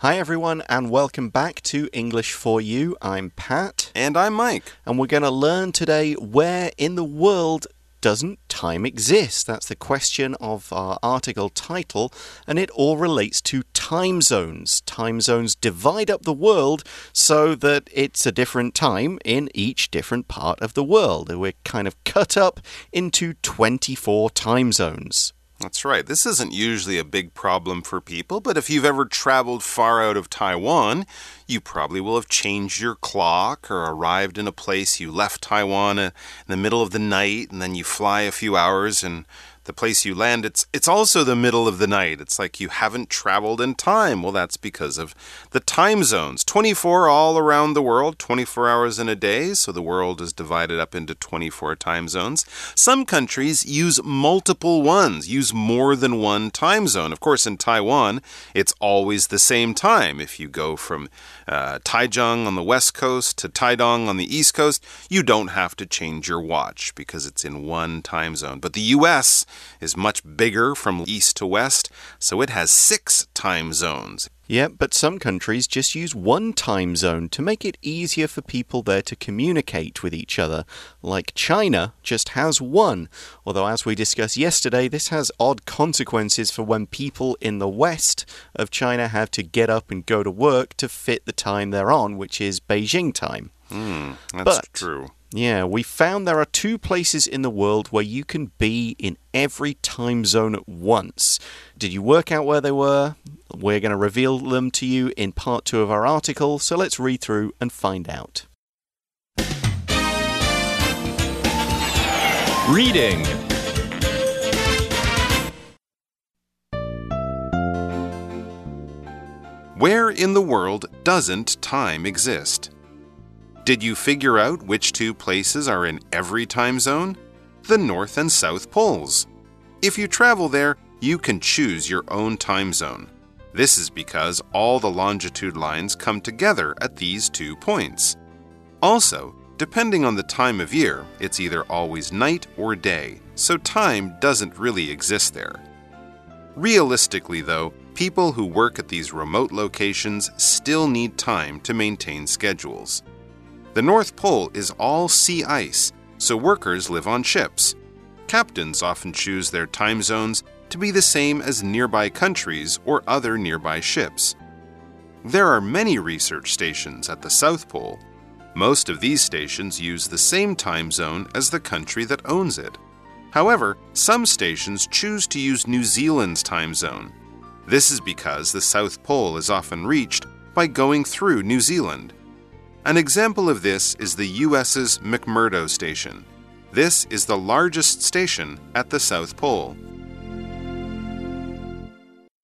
Hi, everyone, and welcome back to English for You. I'm Pat. And I'm Mike. And we're going to learn today where in the world doesn't time exist? That's the question of our article title, and it all relates to time zones. Time zones divide up the world so that it's a different time in each different part of the world. We're kind of cut up into 24 time zones. That's right. This isn't usually a big problem for people, but if you've ever traveled far out of Taiwan, you probably will have changed your clock or arrived in a place you left Taiwan uh, in the middle of the night and then you fly a few hours and the place you land, it's it's also the middle of the night. It's like you haven't traveled in time. Well, that's because of the time zones. 24 all around the world, 24 hours in a day, so the world is divided up into 24 time zones. Some countries use multiple ones, use more than one time zone. Of course, in Taiwan, it's always the same time. If you go from uh, Taichung on the west coast to Taidong on the east coast, you don't have to change your watch because it's in one time zone. But the US is much bigger from east to west, so it has six time zones. Yeah, but some countries just use one time zone to make it easier for people there to communicate with each other. Like China just has one. Although, as we discussed yesterday, this has odd consequences for when people in the west of China have to get up and go to work to fit the time they're on, which is Beijing time. Mm, that's but, true. Yeah, we found there are two places in the world where you can be in every time zone at once. Did you work out where they were? We're going to reveal them to you in part two of our article, so let's read through and find out. Reading Where in the world doesn't time exist? Did you figure out which two places are in every time zone? The North and South Poles. If you travel there, you can choose your own time zone. This is because all the longitude lines come together at these two points. Also, depending on the time of year, it's either always night or day, so time doesn't really exist there. Realistically, though, people who work at these remote locations still need time to maintain schedules. The North Pole is all sea ice, so workers live on ships. Captains often choose their time zones to be the same as nearby countries or other nearby ships. There are many research stations at the South Pole. Most of these stations use the same time zone as the country that owns it. However, some stations choose to use New Zealand's time zone. This is because the South Pole is often reached by going through New Zealand. An example of this is the US's McMurdo Station. This is the largest station at the South Pole.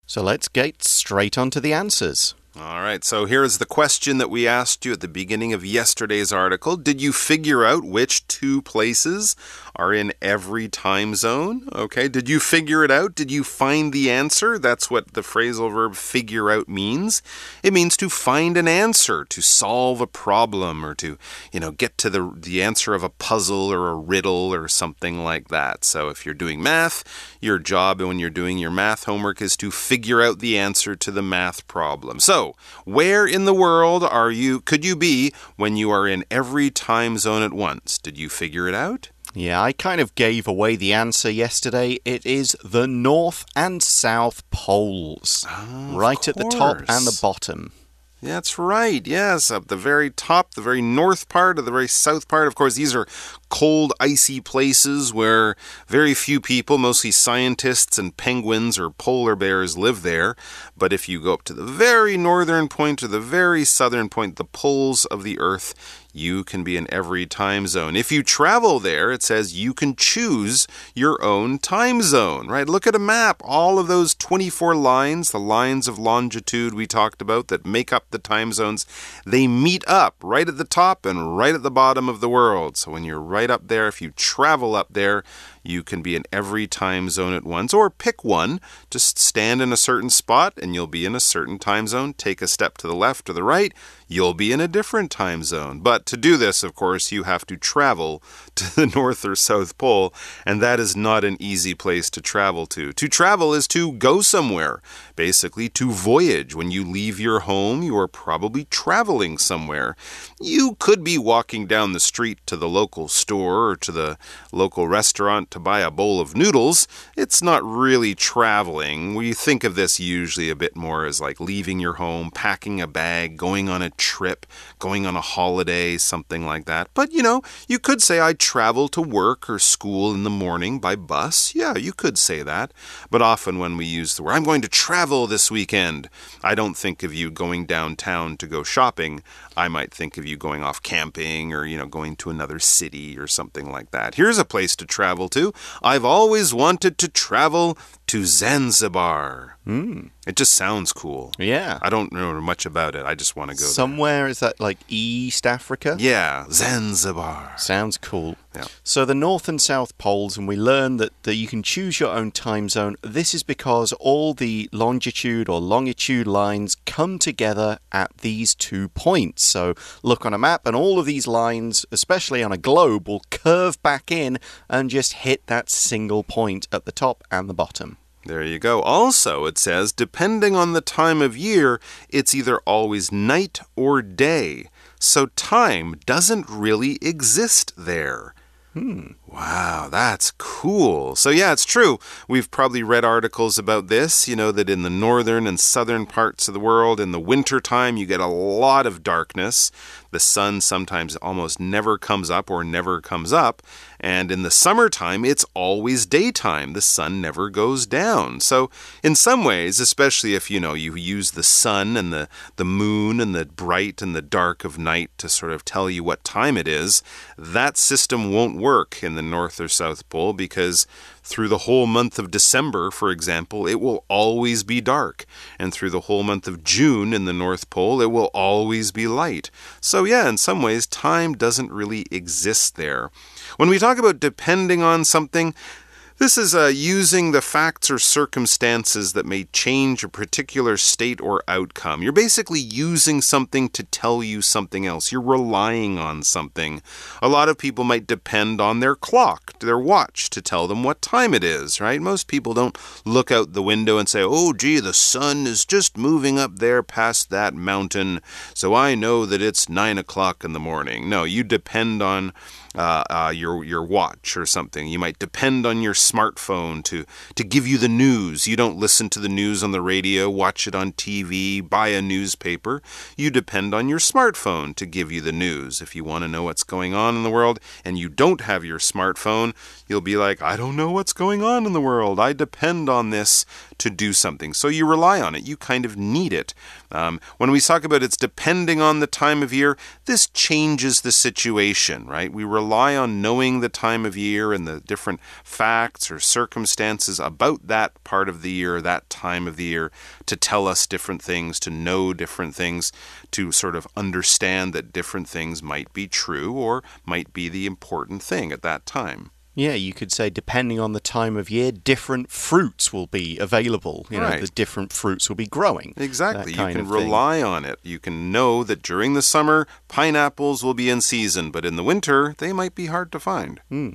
So let's get straight on to the answers. All right, so here's the question that we asked you at the beginning of yesterday's article. Did you figure out which two places are in every time zone? Okay, did you figure it out? Did you find the answer? That's what the phrasal verb figure out means. It means to find an answer, to solve a problem, or to, you know, get to the, the answer of a puzzle or a riddle or something like that. So if you're doing math, your job when you're doing your math homework is to figure out the answer to the math problem. So, where in the world are you could you be when you are in every time zone at once? Did you figure it out? Yeah, I kind of gave away the answer yesterday. It is the North and South Poles. Oh, right at the top and the bottom. That's right. Yes, up the very top, the very north part of the very south part. Of course, these are cold, icy places where very few people, mostly scientists and penguins or polar bears, live there. But if you go up to the very northern point or the very southern point, the poles of the Earth, you can be in every time zone. If you travel there, it says you can choose your own time zone, right? Look at a map. All of those 24 lines, the lines of longitude we talked about that make up the time zones, they meet up right at the top and right at the bottom of the world. So when you're right up there, if you travel up there, You can be in every time zone at once, or pick one. Just stand in a certain spot and you'll be in a certain time zone. Take a step to the left or the right, you'll be in a different time zone. But to do this, of course, you have to travel to the North or South Pole, and that is not an easy place to travel to. To travel is to go somewhere, basically, to voyage. When you leave your home, you are probably traveling somewhere. You could be walking down the street to the local store or to the local restaurant to buy a bowl of noodles. It's not really traveling. We think of this usually a bit more as like leaving your home, packing a bag, going on a trip, going on a holiday, something like that. But you know, you could say I travel to work or school in the morning by bus. Yeah, you could say that. But often when we use the word, I'm going to travel this weekend, I don't think of you going downtown to go shopping. I might think of you going off camping or, you know, going to another city or something like that. Here's a place to travel to. I've always wanted to travel to Zanzibar. Mm. It just sounds cool. Yeah. I don't know much about it. I just want to go Somewhere, is that like East Africa? Yeah, Zanzibar. Sounds cool. Yeah. So the North and South poles, and we learn that, that you can choose your own time zone. This is because all the longitude or longitude lines come together at these two points. So look on a map, and all of these lines, especially on a globe, will curve back in and just hit that single point at the top and the bottom. There you go. Also, it says, depending on the time of year, it's either always night or day. So time doesn't really exist there. Hmm. Wow, that's cool. So, yeah, it's true. We've probably read articles about this, you know, that in the northern and southern parts of the world, in the wintertime, you get a lot of darkness. The sun sometimes almost never comes up or never comes up. And in the summertime, it's always daytime. The sun never goes down. So, in some ways, especially if you know you use the sun and the, the moon and the bright and the dark of night to sort of tell you what time it is, that system won't work in the North or South Pole because through the whole month of December, for example, it will always be dark. And through the whole month of June in the North Pole, it will always be light. So, yeah, in some ways, time doesn't really exist there. When we talk about depending on something, this is uh, using the facts or circumstances that may change a particular state or outcome. You're basically using something to tell you something else. You're relying on something. A lot of people might depend on their clock, their watch, to tell them what time it is, right? Most people don't look out the window and say, oh, gee, the sun is just moving up there past that mountain, so I know that it's nine o'clock in the morning. No, you depend on uh, uh, your your watch or something. You might depend on your smartphone to to give you the news. You don't listen to the news on the radio, watch it on TV, buy a newspaper. You depend on your smartphone to give you the news. If you want to know what's going on in the world and you don't have your smartphone, you'll be like, I don't know what's going on in the world. I depend on this to do something. So you rely on it. You kind of need it. Um, when we talk about it's depending on the time of year, this changes the situation, right? We rely on knowing the time of year and the different facts or circumstances about that part of the year, that time of the year, to tell us different things, to know different things, to sort of understand that different things might be true or might be the important thing at that time. Yeah, you could say depending on the time of year, different fruits will be available. You know, the different fruits will be growing. Exactly. You can of thing. rely on it. You can know that during the summer, pineapples will be in season, but in the winter, they might be hard to find. Hmm.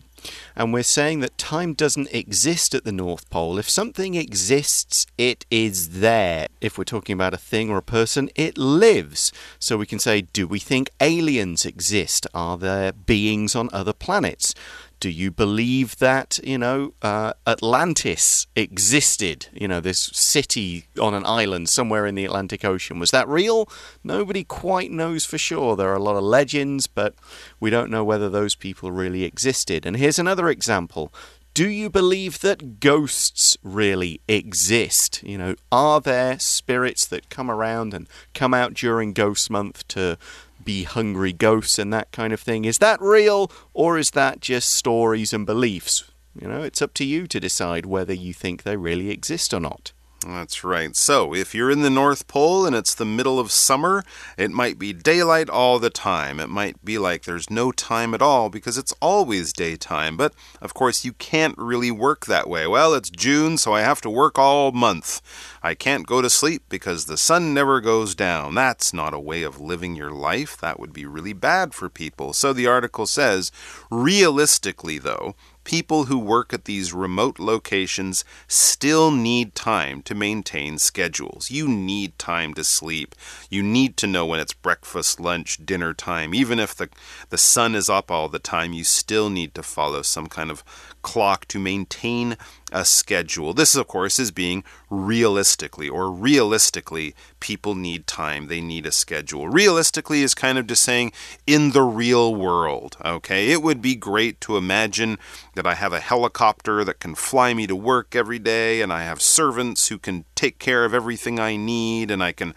And we're saying that time doesn't exist at the North Pole. If something exists, it is there. If we're talking about a thing or a person, it lives. So we can say, do we think aliens exist? Are there beings on other planets? Do you believe that, you know, uh, Atlantis existed? You know, this city on an island somewhere in the Atlantic Ocean. Was that real? Nobody quite knows for sure. There are a lot of legends, but we don't know whether those people really existed. And here's another example. Do you believe that ghosts really exist? You know, are there spirits that come around and come out during Ghost Month to be hungry ghosts and that kind of thing? Is that real or is that just stories and beliefs? You know, it's up to you to decide whether you think they really exist or not. That's right. So, if you're in the North Pole and it's the middle of summer, it might be daylight all the time. It might be like there's no time at all because it's always daytime. But, of course, you can't really work that way. Well, it's June, so I have to work all month. I can't go to sleep because the sun never goes down. That's not a way of living your life. That would be really bad for people. So, the article says, realistically, though, people who work at these remote locations still need time to maintain schedules. You need time to sleep. You need to know when it's breakfast, lunch, dinner time. Even if the, the sun is up all the time, you still need to follow some kind of clock to maintain a schedule. This, of course, is being realistically, or realistically, people need time. They need a schedule. Realistically is kind of just saying in the real world, okay? It would be great to imagine that I have a helicopter that can fly me to work every day, and I have servants who can take care of everything I need, and I can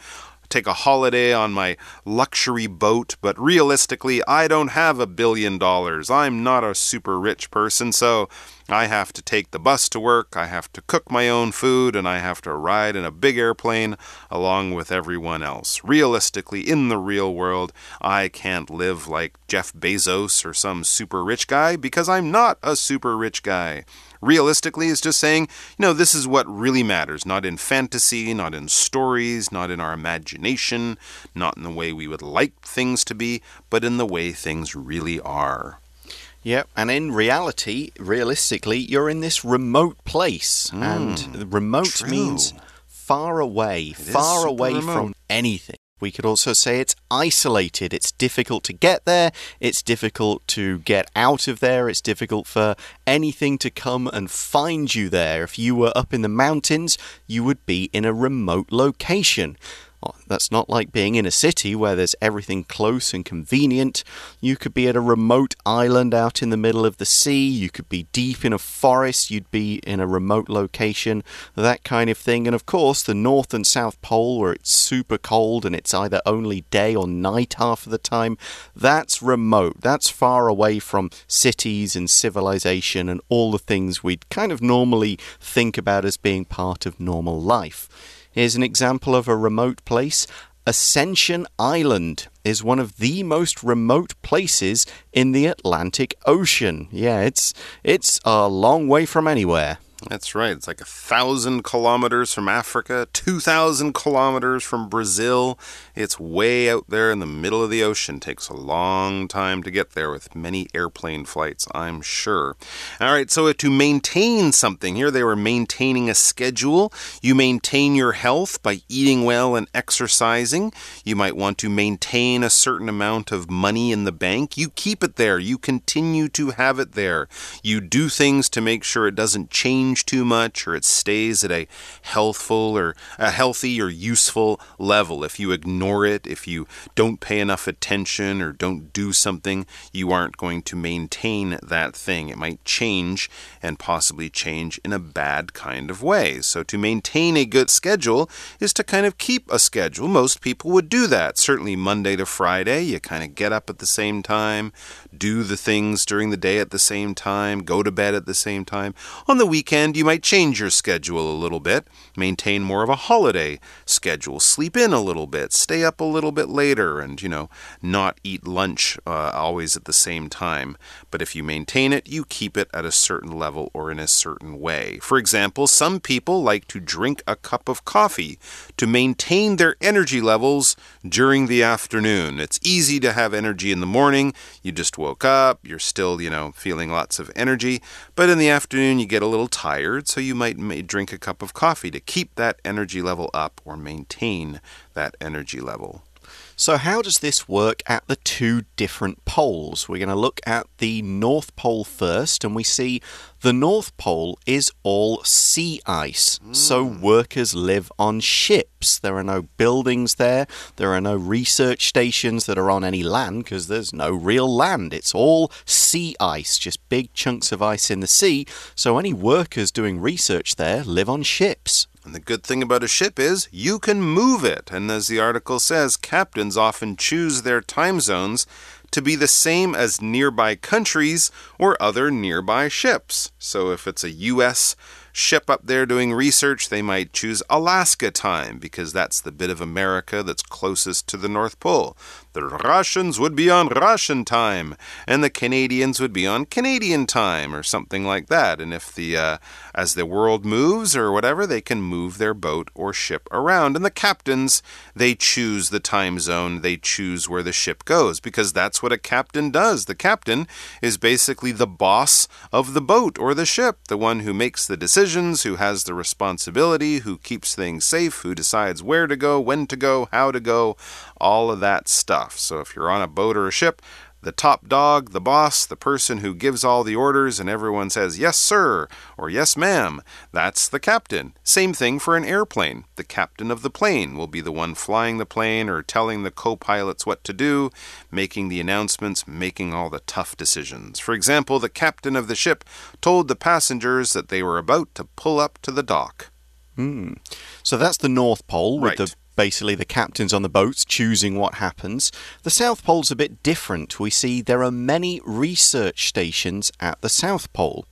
take a holiday on my luxury boat, but realistically, I don't have a billion dollars. I'm not a super rich person, so I have to take the bus to work, I have to cook my own food, and I have to ride in a big airplane along with everyone else. Realistically, in the real world, I can't live like Jeff Bezos or some super rich guy because I'm not a super rich guy realistically is just saying, you know, this is what really matters, not in fantasy, not in stories, not in our imagination, not in the way we would like things to be, but in the way things really are. Yep, and in reality, realistically, you're in this remote place, mm, and remote true. means far away, it far away remote. from anything. We could also say it's isolated. It's difficult to get there. It's difficult to get out of there. It's difficult for anything to come and find you there. If you were up in the mountains, you would be in a remote location. Oh, that's not like being in a city where there's everything close and convenient. You could be at a remote island out in the middle of the sea. You could be deep in a forest. You'd be in a remote location, that kind of thing. And of course, the North and South Pole, where it's super cold and it's either only day or night half of the time, that's remote. That's far away from cities and civilization and all the things we'd kind of normally think about as being part of normal life. Here's an example of a remote place. Ascension Island is one of the most remote places in the Atlantic Ocean. Yeah, it's it's a long way from anywhere. That's right. It's like a thousand kilometers from Africa, 2,000 kilometers from Brazil. It's way out there in the middle of the ocean. Takes a long time to get there with many airplane flights, I'm sure. All right, so to maintain something here, they were maintaining a schedule. You maintain your health by eating well and exercising. You might want to maintain a certain amount of money in the bank. You keep it there, you continue to have it there. You do things to make sure it doesn't change change too much or it stays at a healthful or a healthy or useful level. If you ignore it, if you don't pay enough attention or don't do something, you aren't going to maintain that thing. It might change and possibly change in a bad kind of way. So to maintain a good schedule is to kind of keep a schedule. Most people would do that. Certainly Monday to Friday, you kind of get up at the same time, do the things during the day at the same time, go to bed at the same time. On the weekend, you might change your schedule a little bit, maintain more of a holiday schedule, sleep in a little bit, stay up a little bit later, and, you know, not eat lunch uh, always at the same time. But if you maintain it, you keep it at a certain level or in a certain way. For example, some people like to drink a cup of coffee to maintain their energy levels during the afternoon. It's easy to have energy in the morning. You just woke up, you're still, you know, feeling lots of energy, but in the afternoon you get a little tired, so you might drink a cup of coffee to keep that energy level up or maintain that energy level. So, how does this work at the two different poles? We're going to look at the North Pole first, and we see the North Pole is all sea ice. Mm. So, workers live on ships. There are no buildings there, there are no research stations that are on any land because there's no real land. It's all sea ice, just big chunks of ice in the sea. So, any workers doing research there live on ships. And the good thing about a ship is you can move it. And as the article says, captains often choose their time zones to be the same as nearby countries or other nearby ships. So if it's a U.S ship up there doing research, they might choose Alaska time because that's the bit of America that's closest to the North Pole. The Russians would be on Russian time, and the Canadians would be on Canadian time, or something like that. And if the uh, as the world moves or whatever, they can move their boat or ship around. And the captains, they choose the time zone, they choose where the ship goes because that's what a captain does. The captain is basically the boss of the boat or the ship, the one who makes the decisions, who has the responsibility, who keeps things safe, who decides where to go, when to go, how to go, all of that stuff stuff. So if you're on a boat or a ship, the top dog, the boss, the person who gives all the orders and everyone says, yes, sir, or yes, ma'am, that's the captain. Same thing for an airplane. The captain of the plane will be the one flying the plane or telling the co pilots what to do, making the announcements, making all the tough decisions. For example, the captain of the ship told the passengers that they were about to pull up to the dock. Hmm. So that's the North Pole with right. the basically the captains on the boats choosing what happens. The South Pole's a bit different. We see there are many research stations at the South Pole.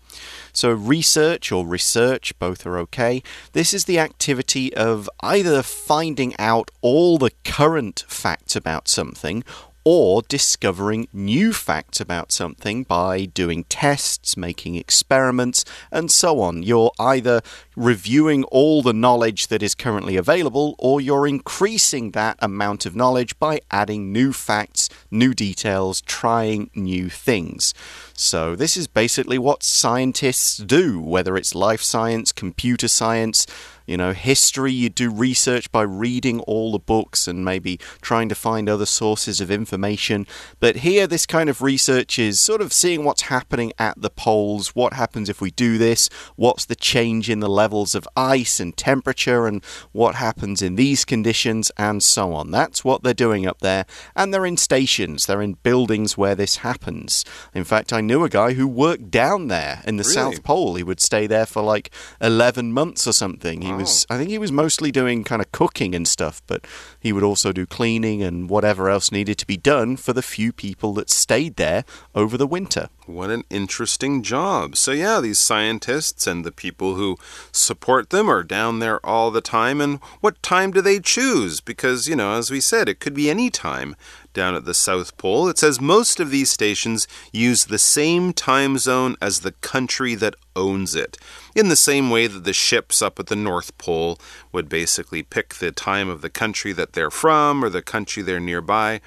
So, research or research, both are okay. This is the activity of either finding out all the current facts about something or discovering new facts about something by doing tests, making experiments, and so on. You're either reviewing all the knowledge that is currently available, or you're increasing that amount of knowledge by adding new facts, new details, trying new things. So, this is basically what scientists do, whether it's life science, computer science you know, history, you do research by reading all the books and maybe trying to find other sources of information. But here, this kind of research is sort of seeing what's happening at the poles, what happens if we do this, what's the change in the levels of ice and temperature, and what happens in these conditions, and so on. That's what they're doing up there. And they're in stations, they're in buildings where this happens. In fact, I knew a guy who worked down there in the really? South Pole. He would stay there for like 11 months or something. He was, oh. I think he was mostly doing kind of cooking and stuff, but he would also do cleaning and whatever else needed to be done for the few people that stayed there over the winter. What an interesting job. So, yeah, these scientists and the people who support them are down there all the time. And what time do they choose? Because, you know, as we said, it could be any time down at the South Pole. It says most of these stations use the same time zone as the country that owns it. In the same way that the ships up at the North Pole would basically pick the time of the country that they're from or the country they're nearby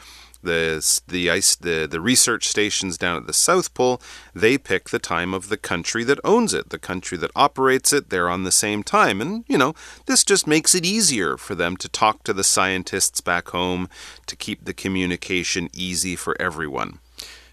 the the ice the the research stations down at the South Pole they pick the time of the country that owns it the country that operates it. They're on the same time. And you know this just makes it easier for them to talk to the scientists back home to keep the communication easy for everyone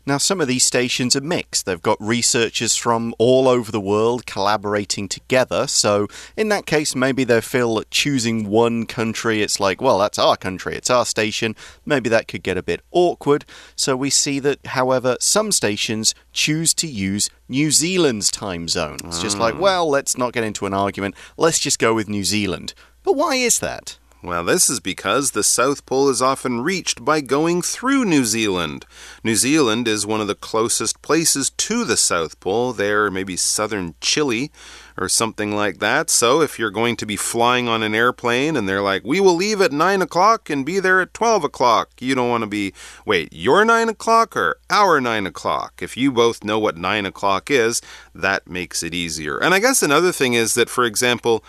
now, some of these stations are mixed. They've got researchers from all over the world collaborating together. So, in that case, maybe they feel that choosing one country, it's like, well, that's our country, it's our station. Maybe that could get a bit awkward. So, we see that, however, some stations choose to use New Zealand's time zone. It's just like, ah. well, let's not get into an argument. Let's just go with New Zealand. But why is that? Well, this is because the South Pole is often reached by going through New Zealand. New Zealand is one of the closest places to the South Pole. There, maybe southern Chile or something like that. So, if you're going to be flying on an airplane and they're like, we will leave at 9 o'clock and be there at 12 o'clock, you don't want to be, wait, your 9 o'clock or our 9 o'clock? If you both know what 9 o'clock is, that makes it easier. And I guess another thing is that, for example,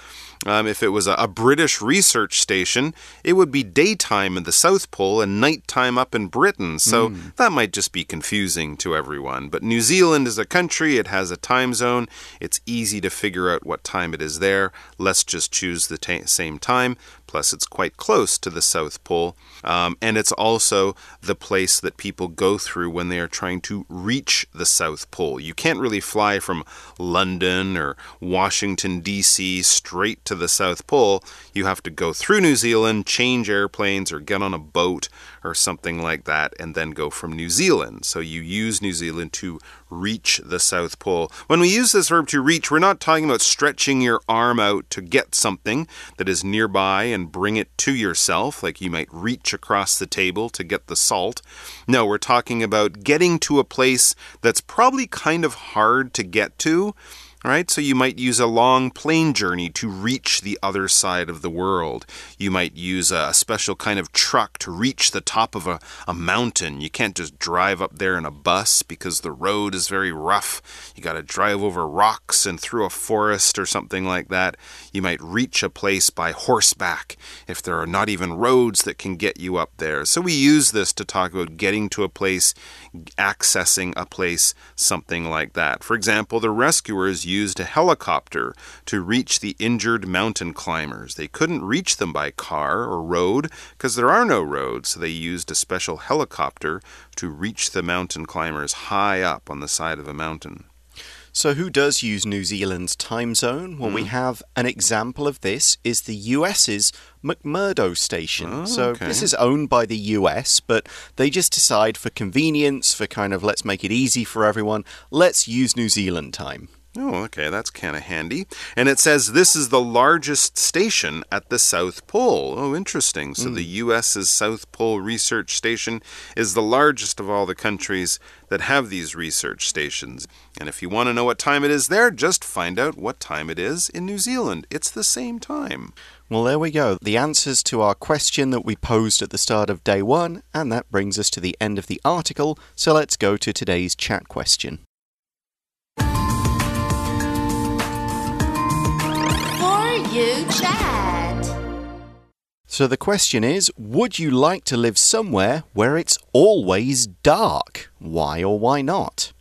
um, if it was a, a, British research station, it would be daytime in the South Pole and nighttime up in Britain. So mm. that might just be confusing to everyone. But New Zealand is a country, it has a time zone. It's easy to figure out what time it is there. Let's just choose the same time. Plus, it's quite close to the South Pole. Um, and it's also the place that people go through when they are trying to reach the South Pole. You can't really fly from London or Washington, D.C. straight to the South Pole. You have to go through New Zealand, change airplanes, or get on a boat or something like that, and then go from New Zealand. So you use New Zealand to reach the South Pole. When we use this verb to reach, we're not talking about stretching your arm out to get something that is nearby and bring it to yourself, like you might reach across the table to get the salt. No, we're talking about getting to a place that's probably kind of hard to get to Right, so you might use a long plane journey to reach the other side of the world. You might use a special kind of truck to reach the top of a, a mountain. You can't just drive up there in a bus because the road is very rough. You got to drive over rocks and through a forest or something like that. You might reach a place by horseback if there are not even roads that can get you up there. So we use this to talk about getting to a place, accessing a place, something like that. For example, the rescuers used a helicopter to reach the injured mountain climbers. They couldn't reach them by car or road because there are no roads, so they used a special helicopter to reach the mountain climbers high up on the side of a mountain. So, who does use New Zealand's time zone? Well, mm. we hmm. have an example of this is the US's McMurdo station. Oh, so, okay. this is owned by the US, but they just decide for convenience, for kind of let's make it easy for everyone, let's use New Zealand time. Oh, okay, that's kind of handy. And it says this is the largest station at the South Pole. Oh, interesting. So mm. the US's South Pole Research Station is the largest of all the countries that have these research stations. And if you want to know what time it is there, just find out what time it is in New Zealand. It's the same time. Well, there we go. The answers to our question that we posed at the start of day one, and that brings us to the end of the article. So let's go to today's chat question. You Chat. So the question is Would you like to live somewhere where it's always dark? Why or why not?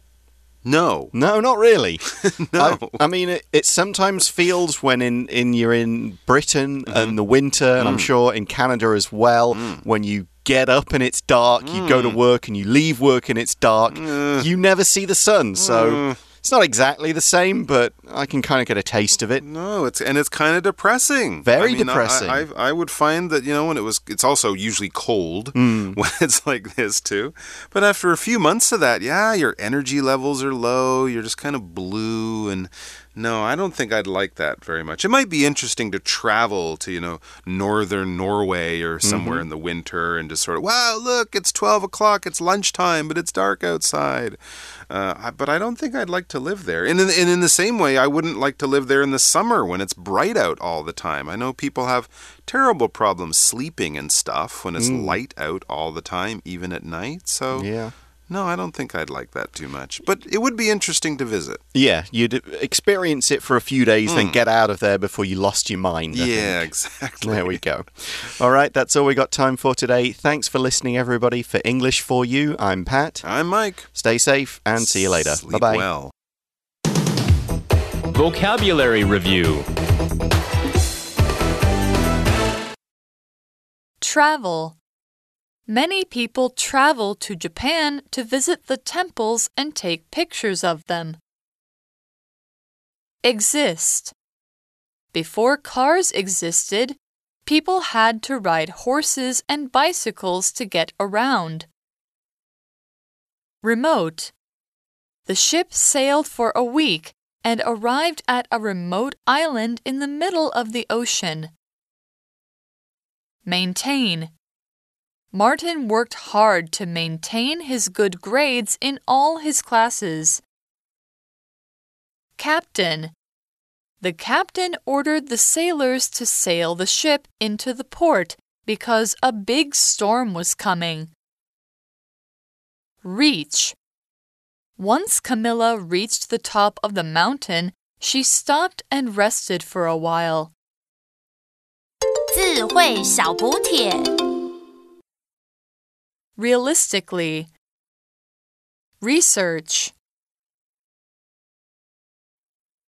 No. No, not really. no. I, I mean, it, it, sometimes feels when in, in you're in Britain mm -hmm. and the winter, and mm. I'm sure in Canada as well, mm. when you get up and it's dark, you go to mm. work and you leave work and it's dark, uh. you never see the sun. So mm. It's not exactly the same, but I can kind of get a taste of it. No, it's and it's kind of depressing. Very I mean, depressing. I, I, I, would find that you know when it was, it's also usually cold mm. when it's like this too. But after a few months of that, yeah, your energy levels are low. You're just kind of blue and no, I don't think I'd like that very much. It might be interesting to travel to, you know, northern Norway or somewhere mm -hmm. in the winter and just sort of, wow, look, it's 12 o'clock, it's lunchtime, but it's dark outside. Uh, but I don't think I'd like to live there. And in, and in the same way, I wouldn't like to live there in the summer when it's bright out all the time. I know people have terrible problems sleeping and stuff when it's mm. light out all the time, even at night. So, yeah. No, I don't think I'd like that too much. But it would be interesting to visit. Yeah, you'd experience it for a few days, mm. then hmm. get out of there before you lost your mind. I yeah, think. exactly. There we go. All right, that's all we got time for today. Thanks for listening, everybody. For English for You, I'm Pat. I'm Mike. Stay safe and see you later. Bye bye. Well. Vocabulary Review Travel Many people travel to Japan to visit the temples and take pictures of them. Exist. Before cars existed, people had to ride horses and bicycles to get around. Remote. The ship sailed for a week and arrived at a remote island in the middle of the ocean. Maintain. Martin worked hard to maintain his good grades in all his classes. Captain The captain ordered the sailors to sail the ship into the port because a big storm was coming. Reach Once Camilla reached the top of the mountain, she stopped and rested for a while. 智慧小补帖。 Realistically. Research